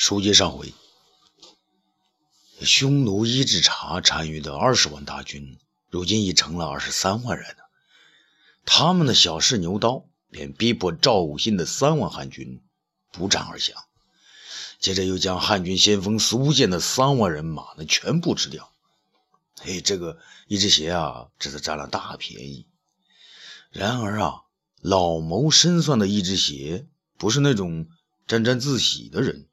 书接上回，匈奴伊稚茶单于的二十万大军，如今已成了二十三万人了。他们的小试牛刀，便逼迫赵武新的三万汉军不战而降。接着又将汉军先锋苏建的三万人马呢全部吃掉。嘿，这个伊稚邪啊，这次占了大便宜。然而啊，老谋深算的伊稚邪不是那种沾沾自喜的人。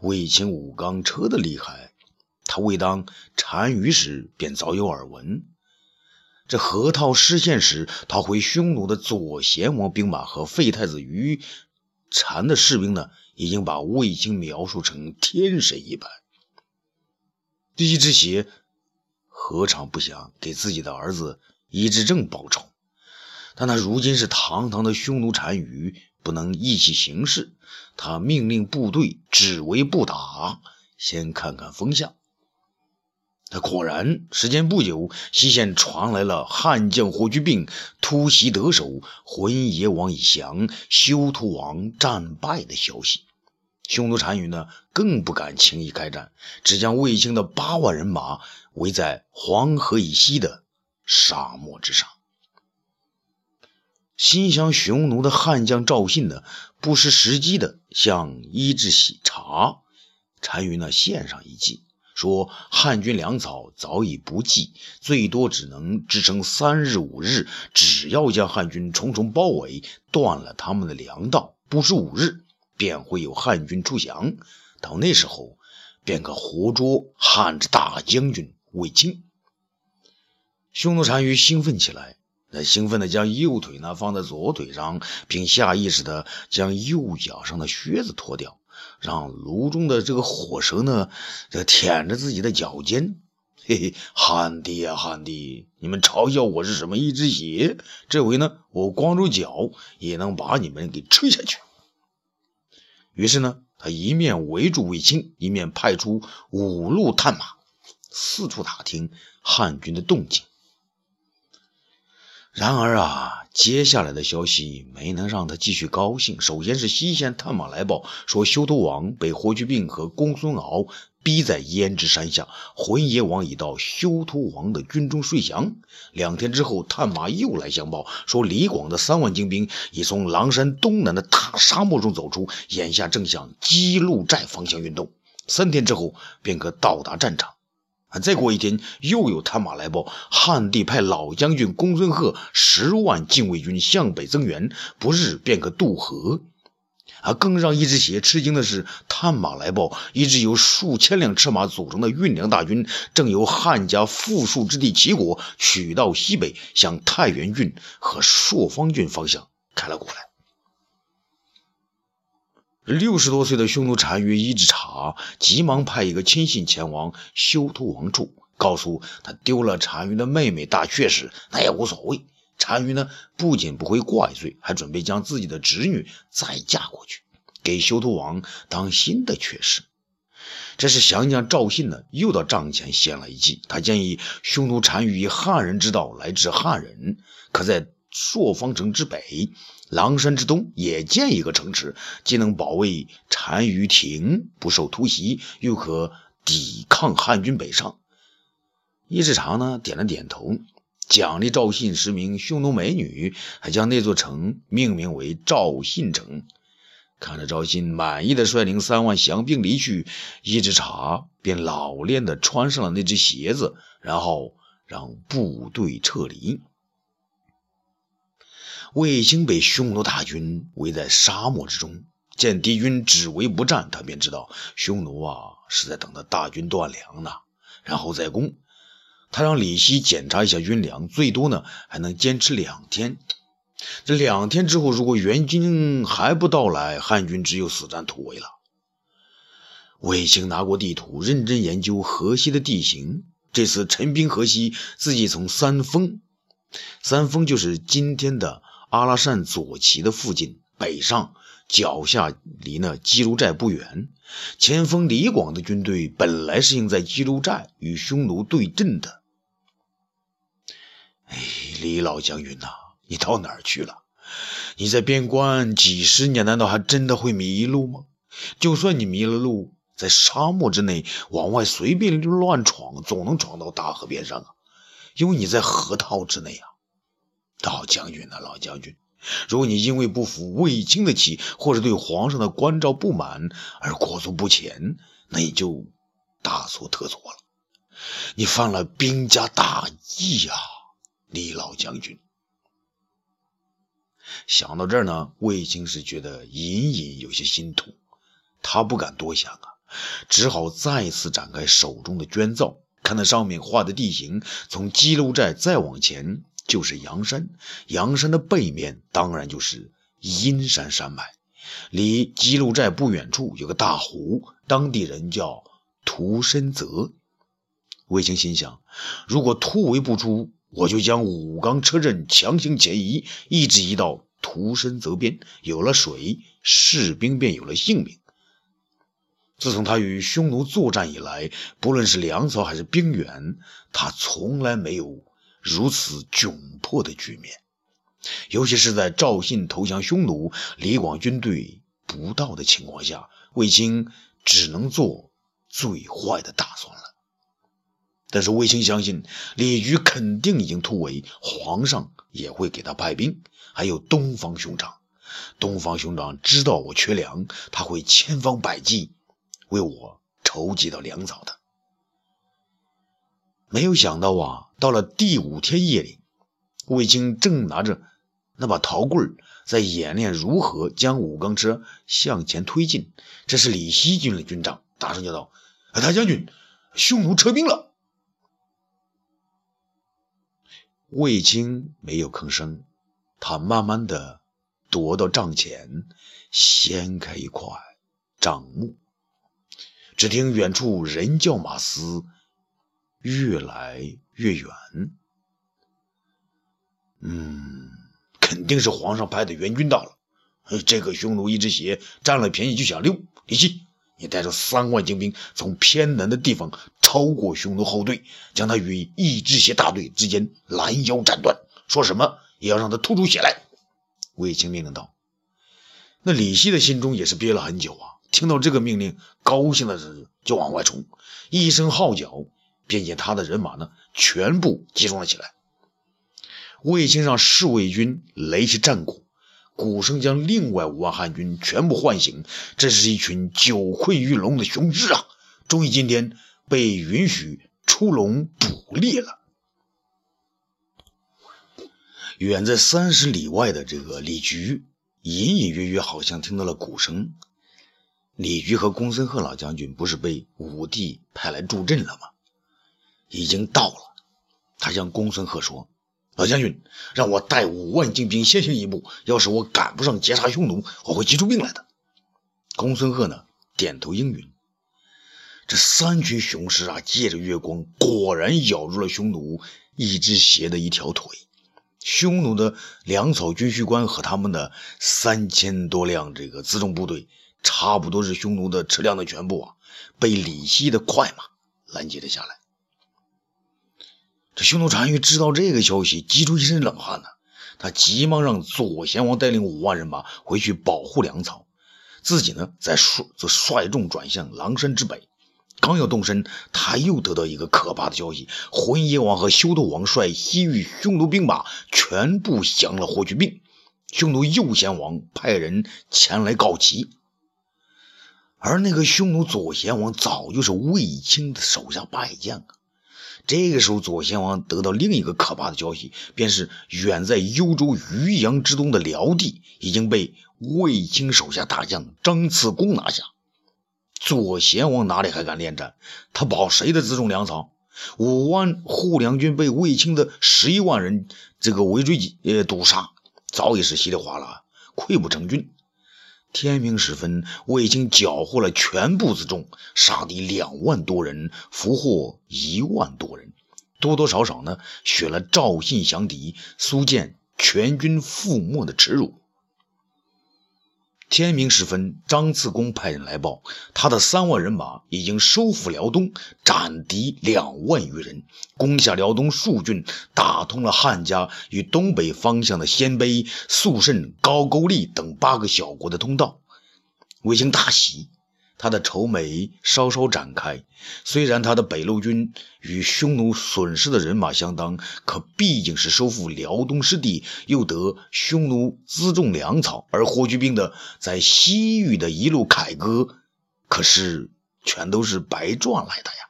卫青武刚车的厉害，他未当单于时便早有耳闻。这河套失陷时，他回匈奴的左贤王兵马和废太子于禅的士兵呢，已经把卫青描述成天神一般。第一只邪何尝不想给自己的儿子伊之正报仇？但他如今是堂堂的匈奴单于。不能意气行事，他命令部队只为不打，先看看风向。那果然，时间不久，西线传来了汉将霍去病突袭得手，浑邪王已降，休屠王战败的消息。匈奴单于呢，更不敢轻易开战，只将卫青的八万人马围在黄河以西的沙漠之上。心降匈奴的汉将赵信呢，不失时机的向伊稚喜茶单于呢献上一计，说汉军粮草早已不济，最多只能支撑三日五日，只要将汉军重重包围，断了他们的粮道，不出五日，便会有汉军出降。到那时候，便可活捉汉之大将军卫青。匈奴单于兴奋起来。那兴奋的将右腿呢放在左腿上，并下意识的将右脚上的靴子脱掉，让炉中的这个火舌呢，这舔着自己的脚尖。嘿嘿，汉帝啊汉帝，你们嘲笑我是什么一只鞋？这回呢，我光着脚也能把你们给吃下去。于是呢，他一面围住卫青，一面派出五路探马，四处打听汉军的动静。然而啊，接下来的消息没能让他继续高兴。首先是西线探马来报说，休屠王被霍去病和公孙敖逼在胭脂山下，浑邪王已到休屠王的军中睡降。两天之后，探马又来相报说，李广的三万精兵已从狼山东南的大沙漠中走出，眼下正向基路寨方向运动，三天之后便可到达战场。啊！再过一天，又有探马来报，汉帝派老将军公孙贺十万禁卫军向北增援，不日便可渡河。啊！更让一只鞋吃惊的是，探马来报，一支由数千辆车马组成的运粮大军，正由汉家富庶之地齐国取道西北，向太原郡和朔方郡方向开了过来。六十多岁的匈奴单于伊稚茶急忙派一个亲信前往休屠王处，告诉他丢了单于的妹妹大阙时，那也无所谓。单于呢，不仅不会怪罪，还准备将自己的侄女再嫁过去，给休屠王当新的阙氏。这时，降将赵信呢，又到帐前献了一计，他建议匈奴单于以汉人之道来治汉人，可在。朔方城之北，狼山之东也建一个城池，既能保卫单于庭不受突袭，又可抵抗汉军北上。伊稚常呢点了点头，奖励赵信十名匈奴美女，还将那座城命名为赵信城。看着赵信满意的率领三万降兵离去，伊稚茶便老练的穿上了那只鞋子，然后让部队撤离。卫青被匈奴大军围在沙漠之中，见敌军只围不战，他便知道匈奴啊是在等他大军断粮呢，然后再攻。他让李希检查一下军粮，最多呢还能坚持两天。这两天之后，如果援军还不到来，汉军只有死战突围了。卫青拿过地图，认真研究河西的地形。这次陈兵河西，自己从三峰，三峰就是今天的。阿拉善左旗的附近北上，脚下离那基卢寨不远。前锋李广的军队本来是应在基卢寨与匈奴对阵的。哎，李老将军呐，你到哪儿去了？你在边关几十年，难道还真的会迷路吗？就算你迷了路，在沙漠之内往外随便乱闯，总能闯到大河边上啊！因为你在河套之内啊，老将军啊，老将军，如果你因为不服卫青的气，或者对皇上的关照不满而裹足不前，那你就大错特错了，你犯了兵家大忌呀，李老将军。想到这儿呢，卫青是觉得隐隐有些心痛，他不敢多想啊，只好再次展开手中的绢造，看那上面画的地形，从鸡路寨再往前就是阳山，阳山的背面当然就是阴山山脉，离基路寨不远处有个大湖，当地人叫涂深泽。卫青心想，如果突围不出。我就将武冈车阵强行前移，一直移到涂深泽边。有了水，士兵便有了性命。自从他与匈奴作战以来，不论是粮草还是兵员，他从来没有如此窘迫的局面。尤其是在赵信投降匈奴，李广军队不到的情况下，卫青只能做最坏的打算了。但是卫青相信李局肯定已经突围，皇上也会给他派兵。还有东方兄长，东方兄长知道我缺粮，他会千方百计为我筹集到粮草的。没有想到啊，到了第五天夜里，卫青正拿着那把陶棍儿在演练如何将武冈车向前推进。这是李希军的军长大声叫道：“大将军，匈奴撤兵了！”卫青没有吭声，他慢慢的踱到帐前，掀开一块帐幕，只听远处人叫马嘶，越来越远。嗯，肯定是皇上派的援军到了。这个匈奴一只鞋占了便宜就想溜，李希。你带着三万精兵从偏南的地方超过匈奴后队，将他与一只鞋大队之间拦腰斩断，说什么也要让他吐出血来。卫青命令道。那李希的心中也是憋了很久啊，听到这个命令，高兴的是就往外冲，一声号角，便见他的人马呢全部集中了起来。卫青让侍卫军擂起战鼓。鼓声将另外五万汉军全部唤醒，这是一群久困于笼的雄狮啊！终于今天被允许出笼捕猎了。远在三十里外的这个李局，隐隐约约好像听到了鼓声。李局和公孙贺老将军不是被武帝派来助阵了吗？已经到了。他向公孙贺说。老将军，让我带五万精兵先行一步。要是我赶不上截杀匈奴，我会急出命来的。公孙贺呢，点头应允。这三群雄狮啊，借着月光，果然咬住了匈奴一只鞋的一条腿。匈奴的粮草军需官和他们的三千多辆这个辎重部队，差不多是匈奴的车辆的全部啊，被李希的快马拦截了下来。匈奴单于知道这个消息，急出一身冷汗呢。他急忙让左贤王带领五万人马回去保护粮草，自己呢，再率则率众转向狼山之北。刚要动身，他又得到一个可怕的消息：浑邪王和修斗王率西域匈奴兵马全部降了霍去病。匈奴右贤王派人前来告急，而那个匈奴左贤王早就是卫青的手下败将啊。这个时候，左贤王得到另一个可怕的消息，便是远在幽州渔阳之东的辽地已经被卫青手下大将张次公拿下。左贤王哪里还敢恋战？他保谁的辎重粮草？五万护粮军被卫青的十一万人这个围追呃堵杀，早已是稀里哗啦，溃不成军。天明时分，我已经缴获了全部辎重，杀敌两万多人，俘获一万多人，多多少少呢，雪了赵信降敌、苏建全军覆没的耻辱。天明时分，张次公派人来报，他的三万人马已经收复辽东，斩敌两万余人，攻下辽东数郡，打通了汉家与东北方向的鲜卑、肃慎、高句丽等八个小国的通道。卫青大喜，他的愁眉稍稍展开。虽然他的北路军与匈奴损失的人马相当，可毕竟是收复辽东失地，又得匈奴辎重粮草，而霍去病的在西域的一路凯歌，可是全都是白赚来的呀。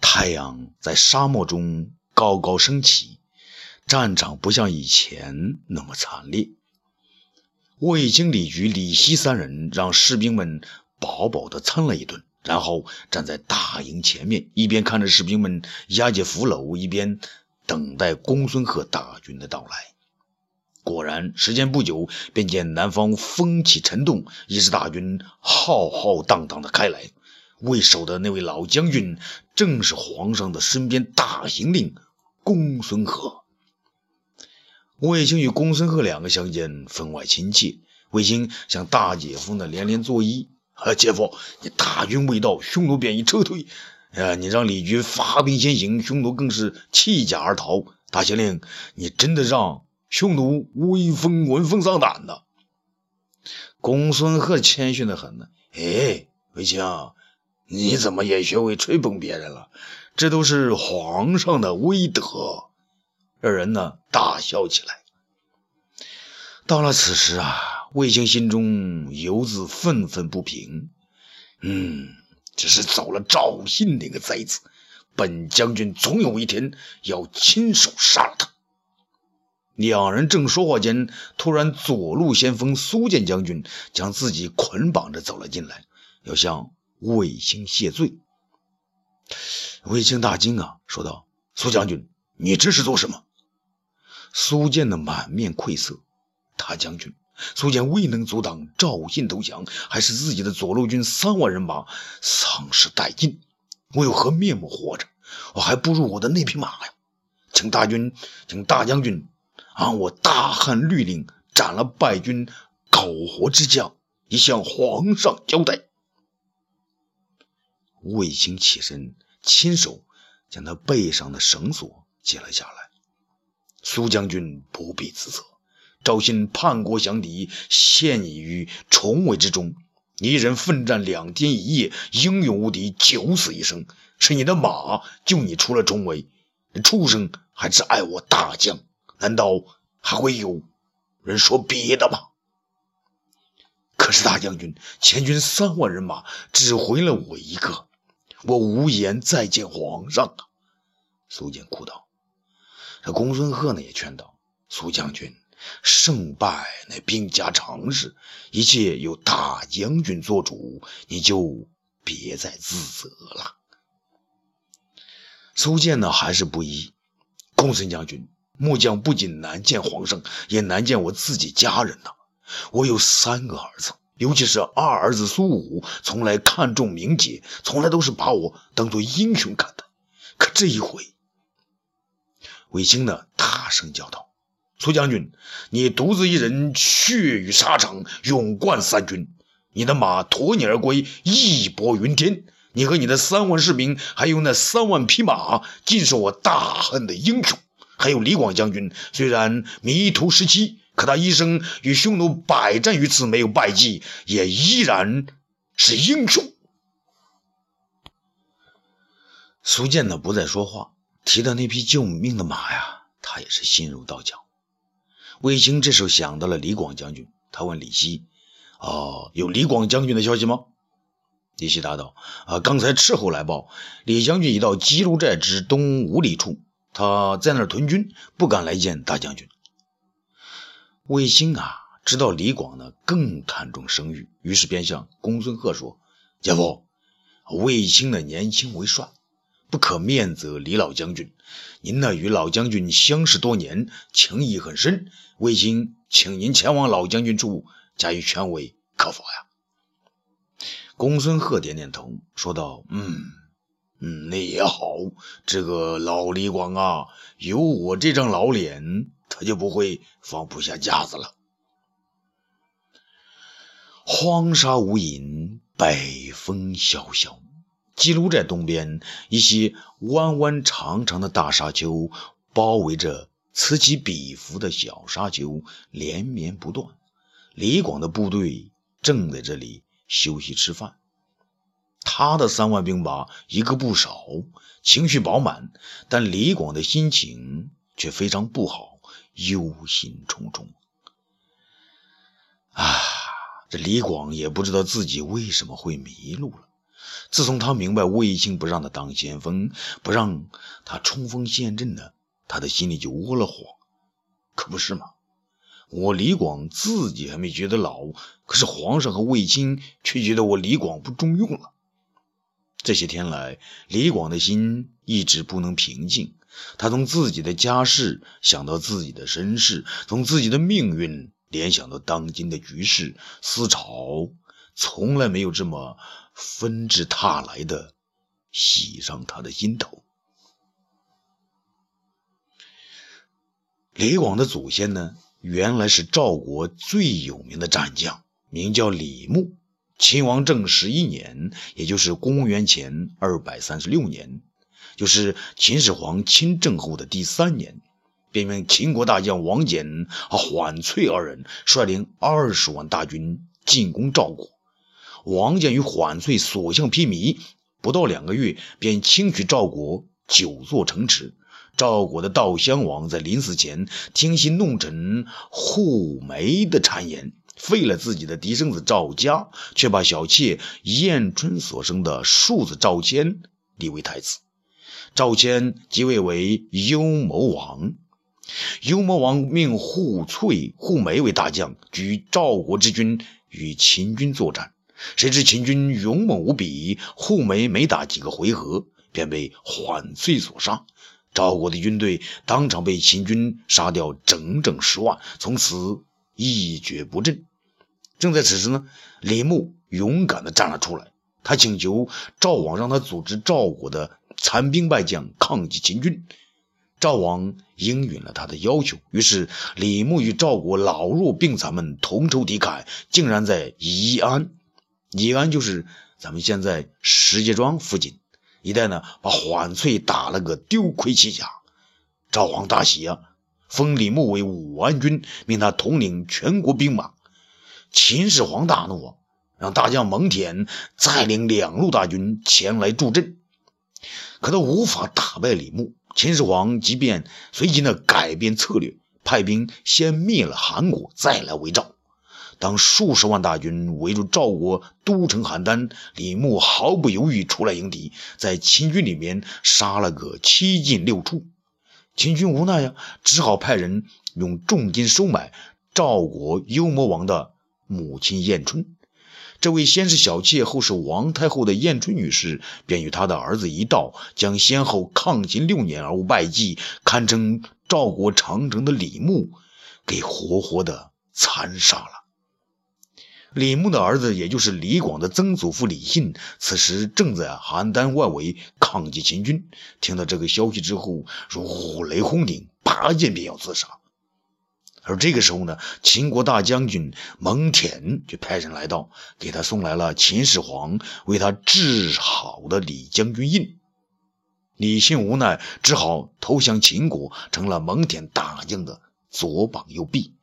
太阳在沙漠中高高升起，战场不像以前那么惨烈。卫青、李局、李希三人让士兵们饱饱的蹭了一顿，然后站在大营前面，一边看着士兵们押解俘虏，一边等待公孙贺大军的到来。果然，时间不久，便见南方风起尘动，一支大军浩浩荡荡的开来。为首的那位老将军，正是皇上的身边大行令公孙贺。卫青与公孙贺两个相见分外亲切，卫青向大姐夫呢连连作揖：“啊，姐夫，你大军未到，匈奴便已撤退。啊，你让李军发兵先行，匈奴更是弃甲而逃。大县令，你真的让匈奴威风闻风丧胆呢。”公孙贺谦逊的很呢，哎，卫青，你怎么也学会吹捧别人了？这都是皇上的威德。二人呢大笑起来。到了此时啊，卫青心中犹自愤愤不平。嗯，只是走了赵信那个贼子，本将军总有一天要亲手杀了他。两人正说话间，突然左路先锋苏建将军将自己捆绑着走了进来，要向卫青谢罪。卫青大惊啊，说道：“苏将军，你这是做什么？”苏建的满面愧色，大将军，苏建未能阻挡赵信投降，还是自己的左路军三万人马丧失殆尽，我有何面目活着？我还不如我的那匹马呀！请大军，请大将军，按我大汉律令斩了败军苟活之将，以向皇上交代。卫青起身，亲手将他背上的绳索解了下来。苏将军不必自责，赵信叛国降敌，陷你于重围之中。你一人奋战两天一夜，英勇无敌，九死一生。是你的马救你出了重围，畜生还是爱我大将？难道还会有人说别的吗？可是大将军，前军三万人马只回了我一个，我无颜再见皇上啊！苏建哭道。这公孙贺呢也劝道：“苏将军，胜败乃兵家常事，一切有大将军做主，你就别再自责了。”苏建呢还是不依：“公孙将军，末将不仅难见皇上，也难见我自己家人呐。我有三个儿子，尤其是二儿子苏武，从来看重名节，从来都是把我当做英雄看待。可这一回……”卫青呢，大声叫道：“苏将军，你独自一人血雨沙场，勇冠三军，你的马驮你而归，义薄云天。你和你的三万士兵，还有那三万匹马，尽是我大汉的英雄。还有李广将军，虽然迷途时期，可他一生与匈奴百战于此，没有败绩，也依然是英雄。”苏建呢，不再说话。提到那匹救命的马呀，他也是心如刀绞。卫青这时候想到了李广将军，他问李希：“哦，有李广将军的消息吗？”李希答道：“啊，刚才斥候来报，李将军已到吉卢寨之东五里处，他在那儿屯军，不敢来见大将军。”卫青啊，知道李广呢更看重声誉，于是便向公孙贺说：“姐夫，卫青的年轻为帅。”不可面责李老将军，您呢与老将军相识多年，情谊很深，卫青请您前往老将军处加以劝慰，可否呀？公孙贺点点头，说道：“嗯，嗯，那也好。这个老李广啊，有我这张老脸，他就不会放不下架子了。”荒沙无垠，北风萧萧。吉卢寨东边，一些弯弯长长的大沙丘包围着此起彼伏的小沙丘，连绵不断。李广的部队正在这里休息吃饭。他的三万兵马一个不少，情绪饱满，但李广的心情却非常不好，忧心忡忡。啊，这李广也不知道自己为什么会迷路了。自从他明白卫青不让他当先锋，不让他冲锋陷阵呢，他的心里就窝了火。可不是吗？我李广自己还没觉得老，可是皇上和卫青却觉得我李广不中用了。这些天来，李广的心一直不能平静。他从自己的家世想到自己的身世，从自己的命运联想到当今的局势，思潮从来没有这么纷至沓来的袭上他的心头。李广的祖先呢，原来是赵国最有名的战将，名叫李牧。秦王政十一年，也就是公元前二百三十六年，就是秦始皇亲政后的第三年，便命秦国大将王翦和桓翠二人率领二十万大军进攻赵国。王翦与缓翠所向披靡，不到两个月便轻取赵国九座城池。赵国的悼襄王在临死前听信弄臣护梅的谗言。废了自己的嫡生子赵家，却把小妾燕春所生的庶子赵谦立为太子。赵谦即位为幽谋王。幽谋王命护翠、护梅为大将，举赵国之军与秦军作战。谁知秦军勇猛无比，护梅没打几个回合，便被缓翠所杀。赵国的军队当场被秦军杀掉整整十万，从此。一蹶不振。正在此时呢，李牧勇敢地站了出来。他请求赵王让他组织赵国的残兵败将抗击秦军。赵王应允了他的要求。于是，李牧与赵国老弱病残们同仇敌忾，竟然在宜安（李安就是咱们现在石家庄附近一带）呢，把缓翠打了个丢盔弃甲。赵王大喜啊！封李牧为武安君，命他统领全国兵马。秦始皇大怒啊，让大将蒙恬再领两路大军前来助阵。可他无法打败李牧。秦始皇即便随即呢改变策略，派兵先灭了韩国，再来围赵。当数十万大军围住赵国都城邯郸，李牧毫不犹豫出来迎敌，在秦军里面杀了个七进六出。秦军无奈呀，只好派人用重金收买赵国幽魔王的母亲燕春。这位先是小妾，后是王太后的燕春女士，便与她的儿子一道，将先后抗秦六年而无败绩，堪称赵国长城的李牧，给活活的残杀了。李牧的儿子，也就是李广的曾祖父李信，此时正在邯郸外围抗击秦军。听到这个消息之后，如雷轰顶，拔剑便要自杀。而这个时候呢，秦国大将军蒙恬就派人来到，给他送来了秦始皇为他治好的李将军印。李信无奈，只好投降秦国，成了蒙恬大将的左膀右臂。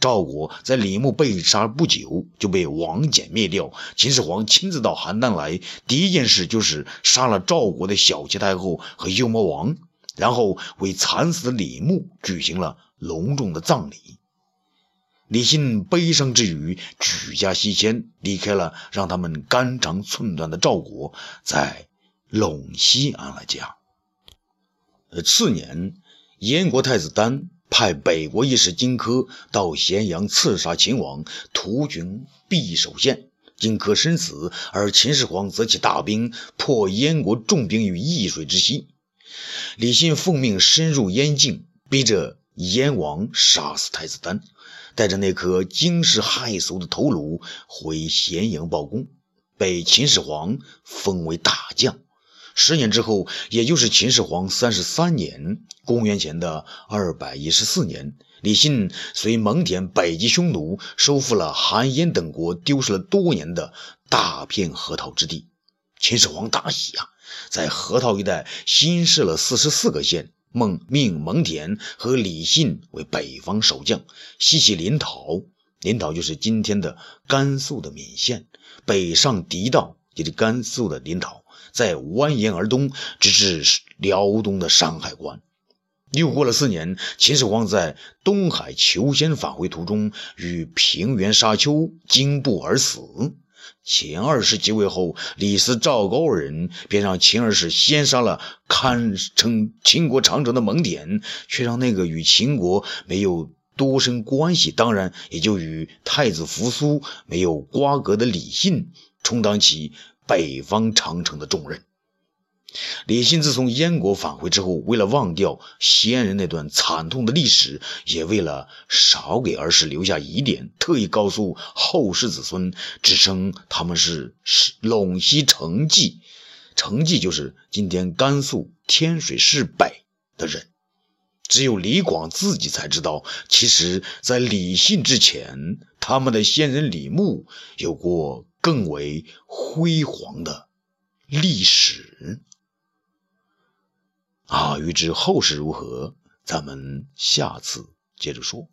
赵国在李牧被杀不久就被王翦灭掉。秦始皇亲自到邯郸来，第一件事就是杀了赵国的小齐太后和幽魔王，然后为惨死的李牧举行了隆重的葬礼。李信悲伤之余，举家西迁，离开了让他们肝肠寸断的赵国，在陇西安了家。次年，燕国太子丹。派北国义士荆轲到咸阳刺杀秦王，屠军必守县。荆轲身死，而秦始皇则起大兵破燕国重兵于易水之西。李信奉命深入燕境，逼着燕王杀死太子丹，带着那颗惊世骇俗的头颅回咸阳报功，被秦始皇封为大将。十年之后，也就是秦始皇三十三年（公元前的二百一十四年），李信随蒙恬北击匈奴，收复了韩、燕等国丢失了多年的大片河套之地。秦始皇大喜啊，在河套一带新设了四十四个县，孟命蒙恬和李信为北方守将，西起临洮，临洮就是今天的甘肃的岷县，北上狄道，也就是甘肃的临洮，再蜿蜒而东，直至辽东的山海关。又过了四年，秦始皇在东海求仙返回途中，与平原沙丘惊怖而死。秦二世即位后，李斯、赵高二人便让秦二世先杀了堪称秦国长城的蒙恬，却让那个与秦国没有多深关系，当然也就与太子扶苏没有瓜葛的李信，充当起北方长城的重任。李信自从燕国返回之后，为了忘掉先人那段惨痛的历史，也为了少给儿时留下疑点，特意告诉后世子孙，只称他们是陇西成纪，成纪就是今天甘肃天水市北的人。只有李广自己才知道，其实，在李信之前，他们的先人李牧有过更为辉煌的历史。啊，欲知后事如何，咱们下次接着说。